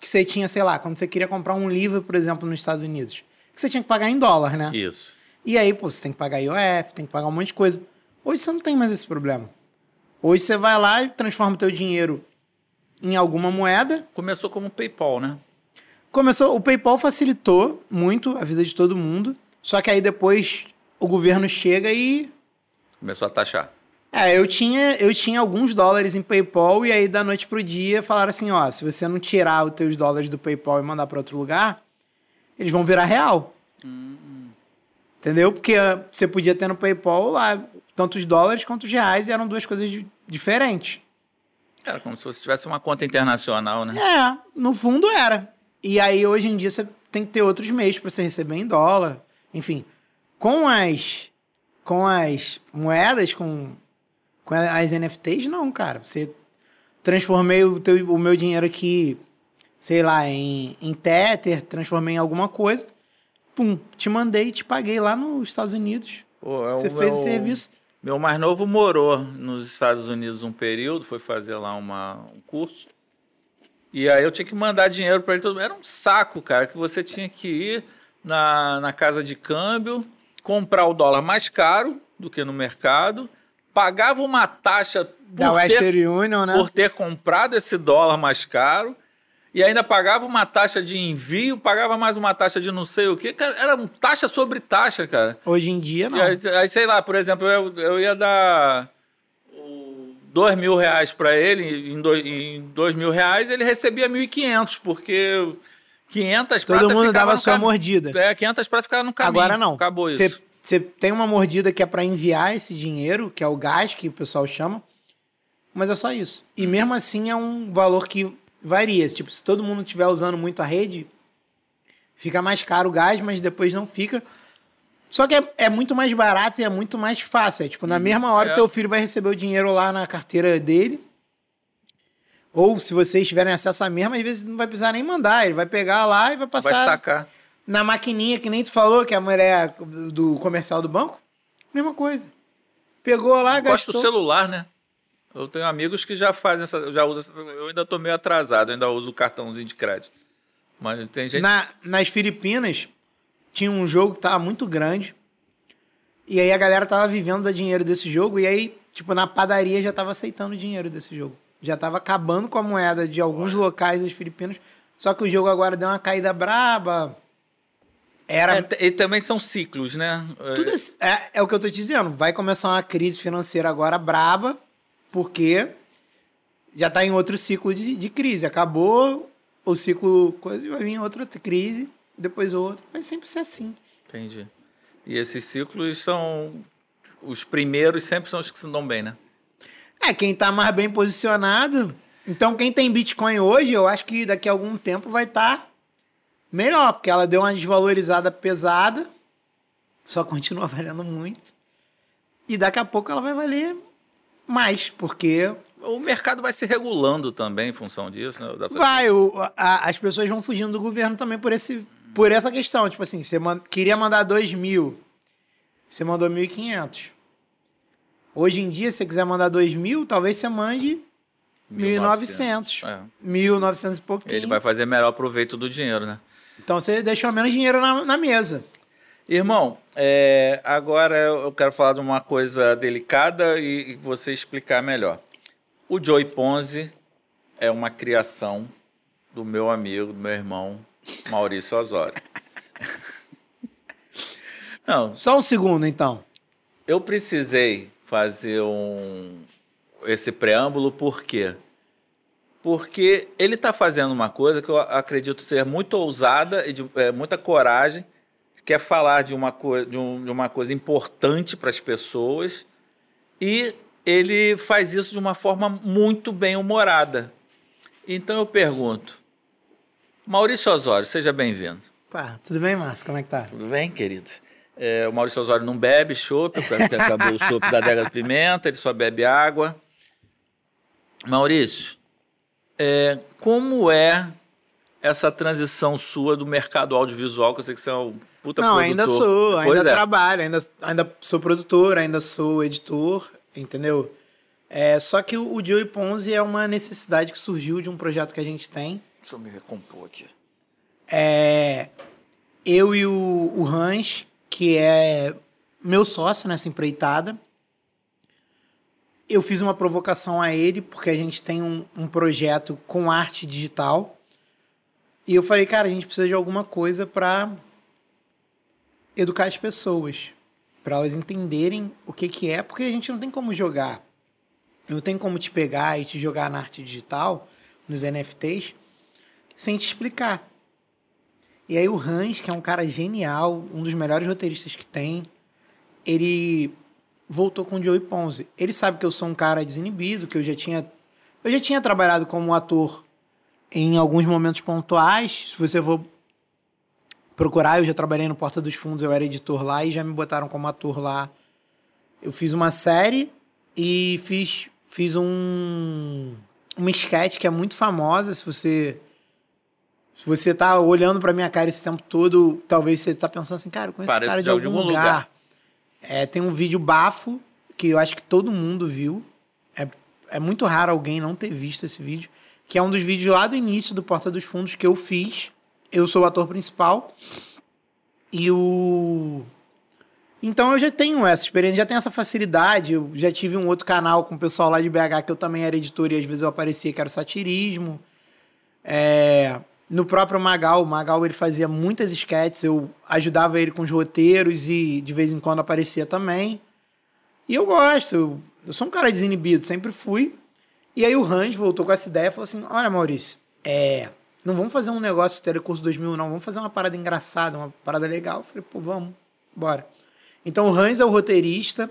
que você tinha, sei lá, quando você queria comprar um livro, por exemplo, nos Estados Unidos, que você tinha que pagar em dólar, né? Isso. E aí, pô, você tem que pagar IOF, tem que pagar um monte de coisa. Hoje você não tem mais esse problema. Hoje você vai lá e transforma o teu dinheiro em alguma moeda. Começou como PayPal, né? Começou, o PayPal facilitou muito a vida de todo mundo, só que aí depois o governo chega e começou a taxar. É, eu tinha, eu tinha alguns dólares em PayPal e aí da noite pro dia falaram assim, ó, se você não tirar os teus dólares do PayPal e mandar para outro lugar, eles vão virar real. Hum. Entendeu? Porque uh, você podia ter no PayPal lá tantos dólares quanto os reais e eram duas coisas diferentes. Era como se você tivesse uma conta internacional, né? É, no fundo era. E aí hoje em dia você tem que ter outros meios para você receber em dólar. Enfim, com as com as moedas, com, com as NFTs, não, cara. Você transformei o, teu, o meu dinheiro aqui, sei lá, em, em Tether, transformei em alguma coisa pum, te mandei, te paguei lá nos Estados Unidos. Pô, é Você o fez meu, o serviço. Meu mais novo morou nos Estados Unidos um período, foi fazer lá uma, um curso. E aí eu tinha que mandar dinheiro para ele todo Era um saco, cara, que você tinha que ir na, na casa de câmbio, comprar o dólar mais caro do que no mercado, pagava uma taxa por, da Western Union, né? por ter comprado esse dólar mais caro e ainda pagava uma taxa de envio, pagava mais uma taxa de não sei o quê. Era taxa sobre taxa, cara. Hoje em dia, não. Aí, aí, sei lá, por exemplo, eu, eu ia dar dois mil reais para ele, em dois, em dois mil reais, ele recebia mil e quinhentos, porque 500 Todo mundo dava sua cam... mordida. É, 500 pratas ficavam no caminho. Agora não. Acabou isso. Você tem uma mordida que é para enviar esse dinheiro, que é o gás que o pessoal chama, mas é só isso. E mesmo assim é um valor que varia. Tipo, se todo mundo estiver usando muito a rede, fica mais caro o gás, mas depois não fica. Só que é, é muito mais barato e é muito mais fácil. É, tipo, na uhum. mesma hora, é. teu filho vai receber o dinheiro lá na carteira dele. Ou se vocês tiverem acesso à mesma, às vezes não vai precisar nem mandar. Ele vai pegar lá e vai passar. Vai sacar. Na maquininha que nem tu falou, que a mulher do comercial do banco. Mesma coisa. Pegou lá, gastou. Gosta do celular, né? Eu tenho amigos que já fazem essa, já usam eu ainda tô meio atrasado, ainda uso o cartãozinho de crédito. Mas tem gente Na, nas Filipinas tinha um jogo que tava muito grande. E aí a galera tava vivendo da dinheiro desse jogo e aí, tipo, na padaria já tava aceitando o dinheiro desse jogo. Já tava acabando com a moeda de alguns locais das Filipinas. Só que o jogo agora deu uma caída braba. Era... É, e também são ciclos, né? Tudo é, é o que eu tô te dizendo. Vai começar uma crise financeira agora braba porque já está em outro ciclo de, de, crise. Acabou o ciclo, coisa, vai vir outra crise, depois outro. Vai sempre ser assim. Entendi. E esses ciclos são. Os primeiros sempre são os que se dão bem, né? É, quem está mais bem posicionado. Então, quem tem Bitcoin hoje, eu acho que daqui a algum tempo vai estar tá melhor, porque ela deu uma desvalorizada pesada, só continua valendo muito. E daqui a pouco ela vai valer mais, porque. O mercado vai se regulando também em função disso, né? Dessa vai, o, a, as pessoas vão fugindo do governo também por, esse, por essa questão. Tipo assim, você man, queria mandar 2 mil, você mandou 1.500. Hoje em dia, se você quiser mandar 2 mil, talvez você mande 1.900. É. 1.900 e pouquinho. Ele vai fazer melhor proveito do dinheiro, né? Então você deixou menos dinheiro na, na mesa. Irmão, é, agora eu quero falar de uma coisa delicada e, e você explicar melhor. O Joey Ponzi é uma criação do meu amigo, do meu irmão, Maurício Osório. Não. Só um segundo, então. Eu precisei fazer um esse preâmbulo por quê? Porque ele está fazendo uma coisa que eu acredito ser muito ousada e de é, muita coragem quer falar de uma, co de, um, de uma coisa importante para as pessoas e ele faz isso de uma forma muito bem humorada. Então eu pergunto, Maurício Osório, seja bem-vindo. Tudo bem, Márcio? Como é que tá? Tudo bem, querido. É, o Maurício Osório não bebe chopp, porque acabou o chopp da Dega de Pimenta, ele só bebe água. Maurício, é, como é essa transição sua do mercado audiovisual, que eu sei que você é um puta Não, produtor. ainda sou, ainda é. trabalho, ainda, ainda sou produtor, ainda sou editor, entendeu? É, só que o, o Joey Ponzi é uma necessidade que surgiu de um projeto que a gente tem. Deixa eu me recompor aqui. É, eu e o, o Hans, que é meu sócio nessa empreitada, eu fiz uma provocação a ele, porque a gente tem um, um projeto com arte digital. E eu falei, cara, a gente precisa de alguma coisa para educar as pessoas, para elas entenderem o que, que é, porque a gente não tem como jogar. Não tem como te pegar e te jogar na arte digital, nos NFTs, sem te explicar. E aí o Hans, que é um cara genial, um dos melhores roteiristas que tem, ele voltou com o Joey Ponzi. Ele sabe que eu sou um cara desinibido, que eu já tinha eu já tinha trabalhado como ator em alguns momentos pontuais. Se você for procurar, eu já trabalhei no Porta dos Fundos, eu era editor lá e já me botaram como ator lá. Eu fiz uma série e fiz fiz um uma sketch que é muito famosa, se você se você tá olhando para minha cara esse tempo todo, talvez você tá pensando assim, cara, com esse cara de, de algum, algum lugar. lugar. É, tem um vídeo bafo que eu acho que todo mundo viu. É, é muito raro alguém não ter visto esse vídeo. Que é um dos vídeos lá do início do Porta dos Fundos que eu fiz. Eu sou o ator principal. E o. Então eu já tenho essa experiência, já tenho essa facilidade. Eu já tive um outro canal com o pessoal lá de BH que eu também era editor e às vezes eu aparecia que era satirismo. É, no próprio Magal, o Magal ele fazia muitas sketches, eu ajudava ele com os roteiros e de vez em quando aparecia também. E eu gosto, eu, eu sou um cara desinibido, sempre fui. E aí o Hans voltou com essa ideia e falou assim: Olha, Maurício, é, não vamos fazer um negócio Telecurso 2000, não, vamos fazer uma parada engraçada, uma parada legal. Eu falei: Pô, vamos, bora. Então o Hans é o roteirista.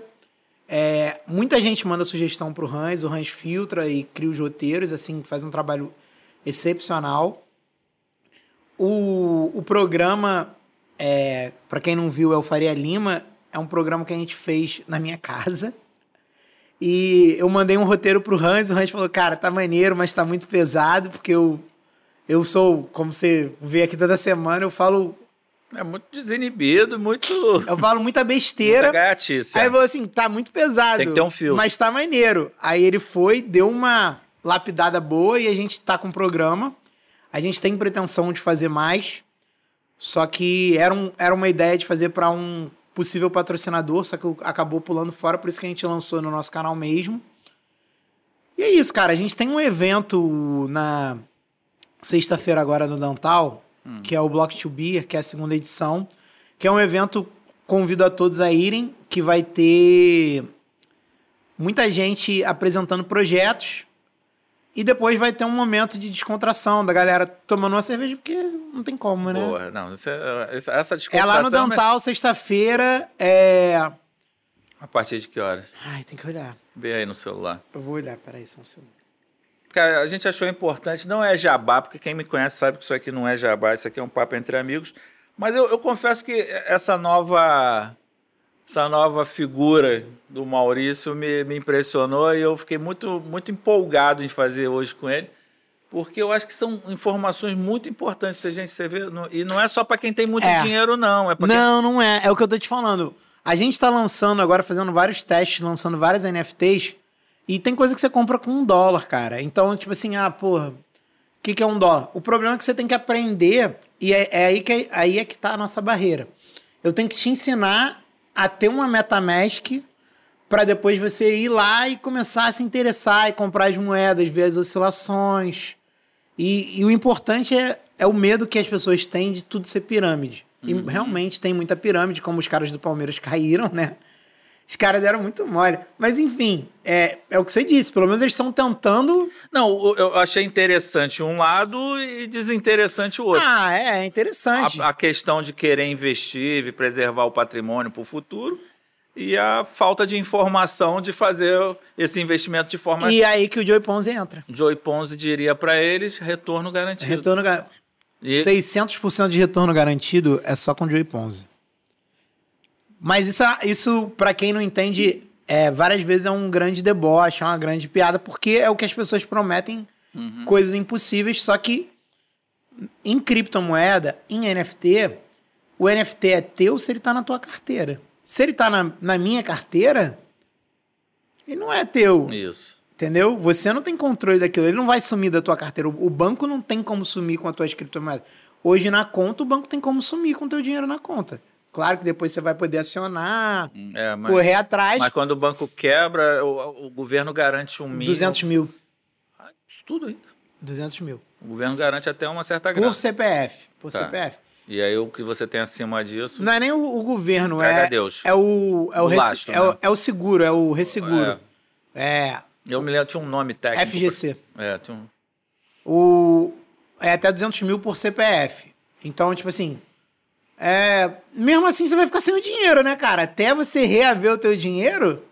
É, muita gente manda sugestão pro Hans, o Hans filtra e cria os roteiros, assim, faz um trabalho excepcional. O, o programa, é, para quem não viu, é o Faria Lima. É um programa que a gente fez na minha casa. E eu mandei um roteiro pro Hans. O Hans falou: Cara, tá maneiro, mas tá muito pesado, porque eu, eu sou, como você vê aqui toda semana, eu falo é muito desinibido, muito. Eu falo muita besteira. Muita gaiatice. Aí ele falou assim: tá muito pesado. Tem que ter um fio. Mas tá maneiro. Aí ele foi, deu uma lapidada boa e a gente tá com o programa. A gente tem pretensão de fazer mais, só que era, um, era uma ideia de fazer para um possível patrocinador, só que acabou pulando fora, por isso que a gente lançou no nosso canal mesmo. E é isso, cara. A gente tem um evento na sexta-feira agora no Dantal, hum. que é o Block to Beer, que é a segunda edição, que é um evento convido a todos a irem, que vai ter muita gente apresentando projetos e depois vai ter um momento de descontração da galera tomando uma cerveja, porque não tem como, né? Boa, não, é, essa descontração... É lá no Dental, sexta-feira, é... A partir de que horas? Ai, tem que olhar. Vê aí no celular. Eu vou olhar, peraí, só um segundo. Cara, a gente achou importante, não é jabá, porque quem me conhece sabe que isso aqui não é jabá, isso aqui é um papo entre amigos. Mas eu, eu confesso que essa nova essa nova figura do Maurício me, me impressionou e eu fiquei muito, muito empolgado em fazer hoje com ele, porque eu acho que são informações muito importantes se a gente você vê, e não é só para quem tem muito é. dinheiro não, é Não, quem... não é, é o que eu tô te falando. A gente está lançando agora, fazendo vários testes, lançando várias NFTs, e tem coisa que você compra com um dólar, cara. Então, tipo assim, ah, porra, o que, que é um dólar? O problema é que você tem que aprender, e é, é aí, que, é, aí é que tá a nossa barreira. Eu tenho que te ensinar a ter uma MetaMask para depois você ir lá e começar a se interessar e comprar as moedas, ver as oscilações. E, e o importante é, é o medo que as pessoas têm de tudo ser pirâmide. E uhum. realmente tem muita pirâmide, como os caras do Palmeiras caíram, né? Os caras deram muito mole. Mas, enfim, é, é o que você disse. Pelo menos eles estão tentando. Não, eu achei interessante um lado e desinteressante o outro. Ah, é, é interessante. A, a questão de querer investir e preservar o patrimônio para o futuro e a falta de informação de fazer esse investimento de forma. E aí que o Joey Ponzi entra. Joey Ponzi diria para eles retorno garantido. Retorno garantido. E... 600% de retorno garantido é só com o Joey Ponzi. Mas isso, isso para quem não entende, é, várias vezes é um grande deboche, é uma grande piada, porque é o que as pessoas prometem uhum. coisas impossíveis, só que em criptomoeda, em NFT, o NFT é teu se ele tá na tua carteira. Se ele tá na, na minha carteira, ele não é teu. Isso. Entendeu? Você não tem controle daquilo. Ele não vai sumir da tua carteira. O banco não tem como sumir com as tuas criptomoedas. Hoje na conta, o banco tem como sumir com o teu dinheiro na conta. Claro que depois você vai poder acionar, é, mas, correr atrás. Mas quando o banco quebra, o, o governo garante um mil. 200 mil. Ah, isso tudo ainda. 200 mil. O governo garante até uma certa grana. Por CPF. Por tá. CPF. E aí o que você tem acima disso. Não é nem o, o governo, é. Deus. É o. É o, o, lastro, é, né? o, é o seguro, é o resseguro. É. é. Eu me lembro, tinha um nome técnico. FGC. É, tinha um. O. É até 200 mil por CPF. Então, tipo assim. É, mesmo assim, você vai ficar sem o dinheiro, né, cara? Até você reaver o teu dinheiro.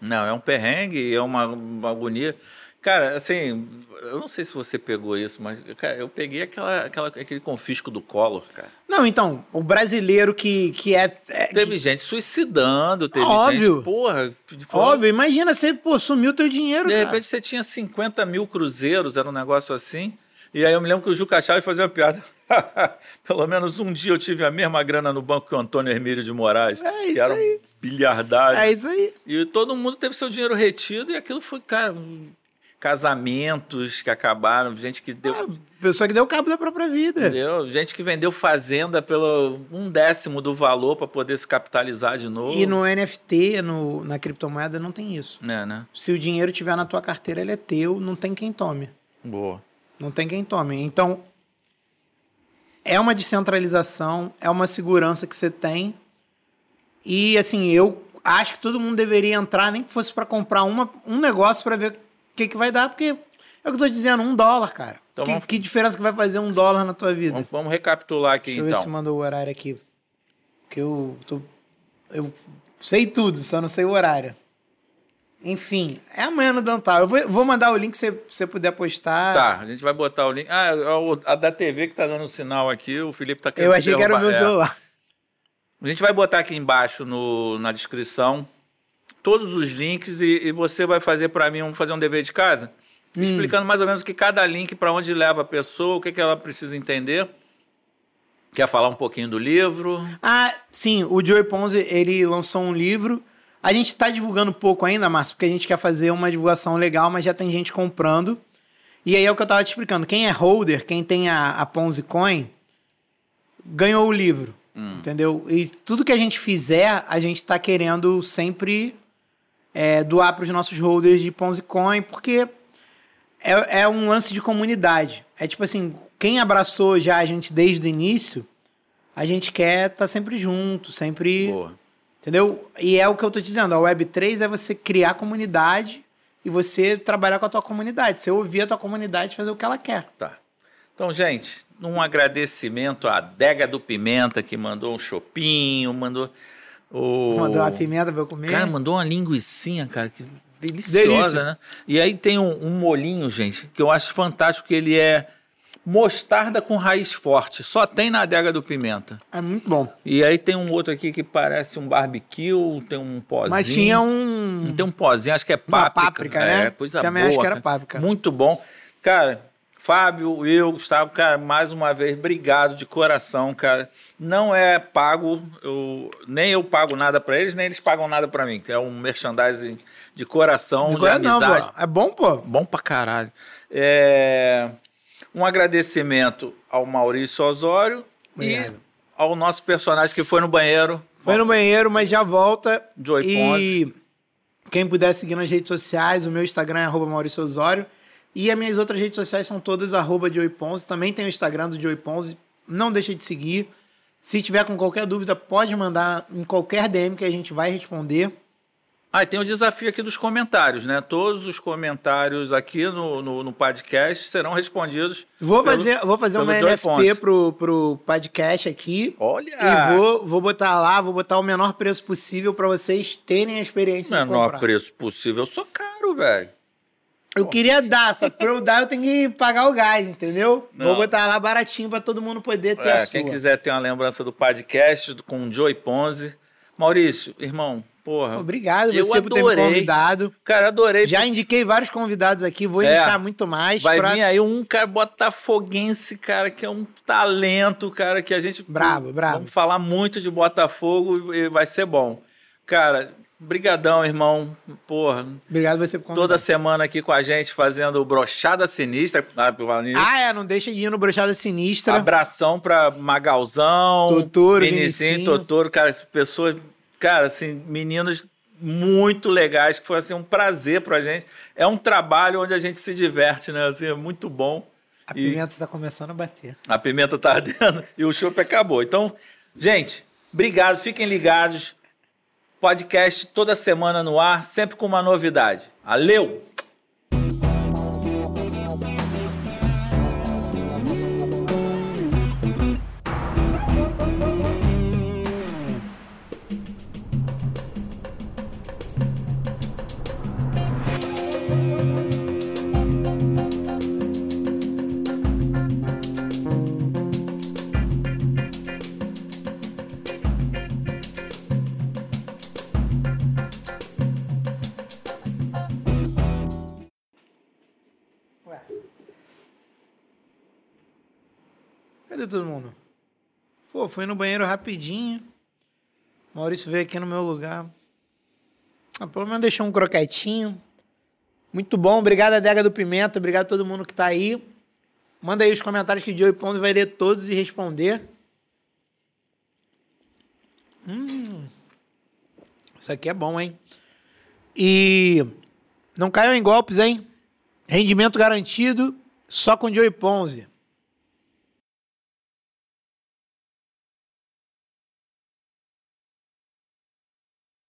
Não, é um perrengue, é uma, uma agonia. Cara, assim, eu não sei se você pegou isso, mas cara, eu peguei aquela, aquela, aquele confisco do Collor, cara. Não, então, o brasileiro que, que é. é teve que... gente suicidando, teve Óbvio. gente. Porra. Óbvio, imagina você, pô, sumiu teu dinheiro. De cara. repente você tinha 50 mil cruzeiros, era um negócio assim. E aí eu me lembro que o Juca Chaves fazia uma piada. Pelo menos um dia eu tive a mesma grana no banco que o Antônio Hermílio de Moraes. É isso que era aí. Um bilhardário. É isso aí. E todo mundo teve seu dinheiro retido e aquilo foi, cara, casamentos que acabaram, gente que deu. Ah, pessoa que deu cabo da própria vida. Entendeu? Gente que vendeu fazenda pelo um décimo do valor para poder se capitalizar de novo. E no NFT, no, na criptomoeda, não tem isso. É, né? Se o dinheiro tiver na tua carteira, ele é teu, não tem quem tome. Boa. Não tem quem tome. Então, é uma descentralização, é uma segurança que você tem. E, assim, eu acho que todo mundo deveria entrar, nem que fosse para comprar uma, um negócio para ver que, que vai dar, porque é o que eu tô dizendo, um dólar, cara. Então que, vamos... que diferença que vai fazer um dólar na tua vida? Vamos, vamos recapitular aqui, Deixa então. Deixa eu ver então. se mandou o horário aqui. Porque eu tô... Eu sei tudo, só não sei o horário. Enfim, é amanhã no Dantal. Eu vou, vou mandar o link se você puder postar. Tá, a gente vai botar o link. Ah, é a da TV que tá dando sinal aqui, o Felipe tá querendo. Eu achei que era o meu é. celular. A gente vai botar aqui embaixo no, na descrição todos os links e, e você vai fazer para mim um, fazer um dever de casa, hum. explicando mais ou menos o que cada link para onde leva a pessoa, o que, que ela precisa entender. Quer falar um pouquinho do livro? Ah, sim. O Joey Ponzi, ele lançou um livro. A gente está divulgando pouco ainda, Márcio, porque a gente quer fazer uma divulgação legal, mas já tem gente comprando. E aí é o que eu estava te explicando. Quem é holder, quem tem a, a Ponzi Coin, ganhou o livro. Hum. Entendeu? E tudo que a gente fizer, a gente está querendo sempre é, doar para os nossos holders de Ponzi Coin, porque é, é um lance de comunidade. É tipo assim, quem abraçou já a gente desde o início, a gente quer estar tá sempre junto, sempre. Boa. Entendeu? E é o que eu tô dizendo, a Web3 é você criar comunidade e você trabalhar com a tua comunidade. Você ouvir a tua comunidade fazer o que ela quer. Tá. Então, gente, um agradecimento à Dega do Pimenta, que mandou um chopinho, mandou o... Mandou uma pimenta pra eu comer. Cara, mandou uma linguiçinha, cara, que deliciosa, Delícia. né? E aí tem um, um molinho, gente, que eu acho fantástico, que ele é mostarda com raiz forte. Só tem na adega do pimenta. É muito bom. E aí tem um outro aqui que parece um barbecue, tem um pozinho. Mas tinha um... Tem um pozinho, acho que é páprica. Uma páprica, né? É, coisa Também boa. acho que era páprica. Muito bom. Cara, Fábio, eu, Gustavo, cara, mais uma vez, obrigado de coração, cara. Não é pago, eu, nem eu pago nada para eles, nem eles pagam nada para mim. É um merchandising de coração, de, de amizade. Não, pô. É bom, pô? Bom pra caralho. É... Um agradecimento ao Maurício Osório Obrigado. e ao nosso personagem que foi no banheiro. Foi no banheiro, mas já volta. Joy e Ponce. quem puder seguir nas redes sociais, o meu Instagram é arroba Maurício Osório. E as minhas outras redes sociais são todas arroba Joey Ponzi. Também tem o Instagram do Joey Ponzi. Não deixa de seguir. Se tiver com qualquer dúvida, pode mandar em qualquer DM que a gente vai responder. Ah, tem o desafio aqui dos comentários, né? Todos os comentários aqui no, no, no podcast serão respondidos. Vou pelo, fazer, vou fazer uma Joy NFT pro, pro podcast aqui. Olha! E vou, vou botar lá, vou botar o menor preço possível para vocês terem a experiência menor de comprar. Menor preço possível. Eu sou caro, velho. Eu queria dar, só que pra eu dar eu tenho que pagar o gás, entendeu? Não. Vou botar lá baratinho pra todo mundo poder ter é, a Quem quiser ter uma lembrança do podcast com o Joey Ponzi. Maurício, irmão, porra. Obrigado você adorei. por ter me convidado. Cara, adorei. Já indiquei vários convidados aqui, vou é, indicar muito mais. Vai pra... vir aí um cara botafoguense, cara, que é um talento, cara, que a gente... Bravo, bravo. Vamos falar muito de Botafogo e vai ser bom. Cara, Brigadão, irmão. Porra. Obrigado você por Toda semana aqui com a gente fazendo brochada sinistra. Ah, é, não deixa de ir no brochada sinistra. Abração pra Magalzão, Totoro, Vinicinho, Totoro, cara, pessoas, cara, assim, meninos muito legais, que foi assim um prazer pra gente. É um trabalho onde a gente se diverte, né? Assim, é muito bom. A e pimenta está começando a bater. A pimenta tá ardendo e o chopp acabou. Então, gente, obrigado, fiquem ligados. Podcast toda semana no ar, sempre com uma novidade. Valeu! Pô, fui no banheiro rapidinho. Maurício veio aqui no meu lugar. Ah, pelo menos deixou um croquetinho. Muito bom. Obrigado, Adega do Pimenta. Obrigado a todo mundo que tá aí. Manda aí os comentários que o Joey Ponto vai ler todos e responder. Hum. Isso aqui é bom, hein? E não caiam em golpes, hein? Rendimento garantido só com Joey Ponzi.